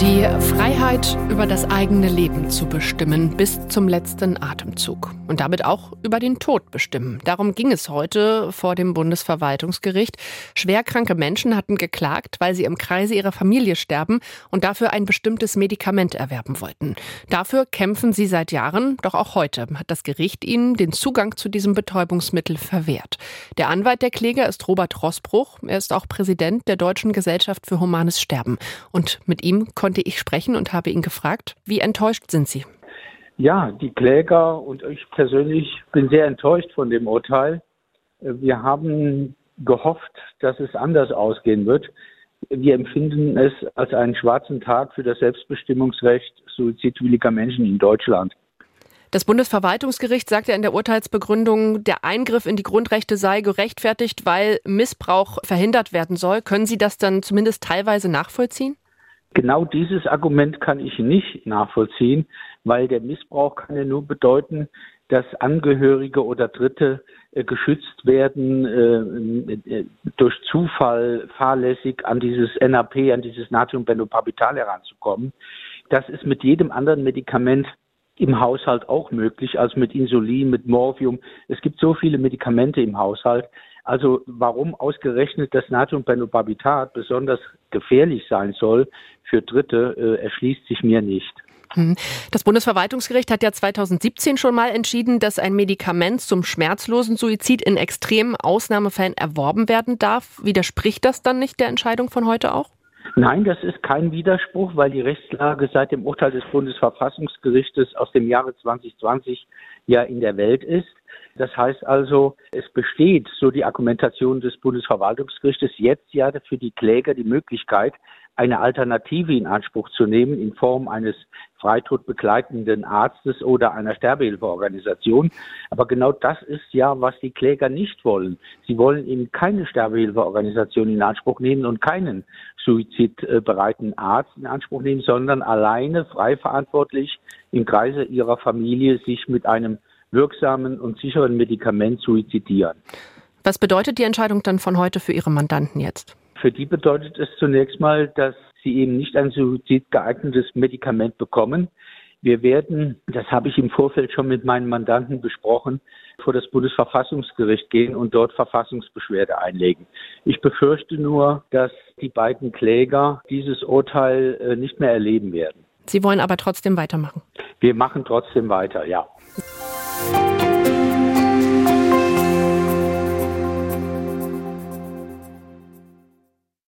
Die Freiheit, über das eigene Leben zu bestimmen, bis zum letzten Atemzug. Und damit auch über den Tod bestimmen. Darum ging es heute vor dem Bundesverwaltungsgericht. Schwerkranke Menschen hatten geklagt, weil sie im Kreise ihrer Familie sterben und dafür ein bestimmtes Medikament erwerben wollten. Dafür kämpfen sie seit Jahren, doch auch heute hat das Gericht ihnen den Zugang zu diesem Betäubungsmittel verwehrt. Der Anwalt der Kläger ist Robert Rossbruch. Er ist auch Präsident der Deutschen Gesellschaft für Humanes Sterben. Und mit ihm konnte konnte ich sprechen und habe ihn gefragt, wie enttäuscht sind Sie? Ja, die Kläger und ich persönlich bin sehr enttäuscht von dem Urteil. Wir haben gehofft, dass es anders ausgehen wird. Wir empfinden es als einen schwarzen Tag für das Selbstbestimmungsrecht suizidwilliger Menschen in Deutschland. Das Bundesverwaltungsgericht sagt ja in der Urteilsbegründung, der Eingriff in die Grundrechte sei gerechtfertigt, weil Missbrauch verhindert werden soll. Können Sie das dann zumindest teilweise nachvollziehen? Genau dieses Argument kann ich nicht nachvollziehen, weil der Missbrauch kann ja nur bedeuten, dass Angehörige oder Dritte äh, geschützt werden, äh, äh durch Zufall fahrlässig an dieses NAP, an dieses Natriumbendoparbital heranzukommen. Das ist mit jedem anderen Medikament im Haushalt auch möglich, als mit Insulin, mit Morphium. Es gibt so viele Medikamente im Haushalt. Also warum ausgerechnet das Natriumbendobarbitat besonders gefährlich sein soll für Dritte, äh, erschließt sich mir nicht. Hm. Das Bundesverwaltungsgericht hat ja 2017 schon mal entschieden, dass ein Medikament zum schmerzlosen Suizid in extremen Ausnahmefällen erworben werden darf. Widerspricht das dann nicht der Entscheidung von heute auch? Nein, das ist kein Widerspruch, weil die Rechtslage seit dem Urteil des Bundesverfassungsgerichtes aus dem Jahre 2020 ja in der Welt ist. Das heißt also, es besteht, so die Argumentation des Bundesverwaltungsgerichtes, jetzt ja für die Kläger die Möglichkeit, eine Alternative in Anspruch zu nehmen in Form eines Freitod begleitenden Arztes oder einer Sterbehilfeorganisation. Aber genau das ist ja, was die Kläger nicht wollen. Sie wollen eben keine Sterbehilfeorganisation in Anspruch nehmen und keinen suizidbereiten Arzt in Anspruch nehmen, sondern alleine frei verantwortlich im Kreise ihrer Familie sich mit einem wirksamen und sicheren Medikament suizidieren. Was bedeutet die Entscheidung dann von heute für Ihre Mandanten jetzt? Für die bedeutet es zunächst mal, dass sie eben nicht ein suizidgeeignetes Medikament bekommen. Wir werden, das habe ich im Vorfeld schon mit meinen Mandanten besprochen, vor das Bundesverfassungsgericht gehen und dort Verfassungsbeschwerde einlegen. Ich befürchte nur, dass die beiden Kläger dieses Urteil äh, nicht mehr erleben werden. Sie wollen aber trotzdem weitermachen. Wir machen trotzdem weiter, ja.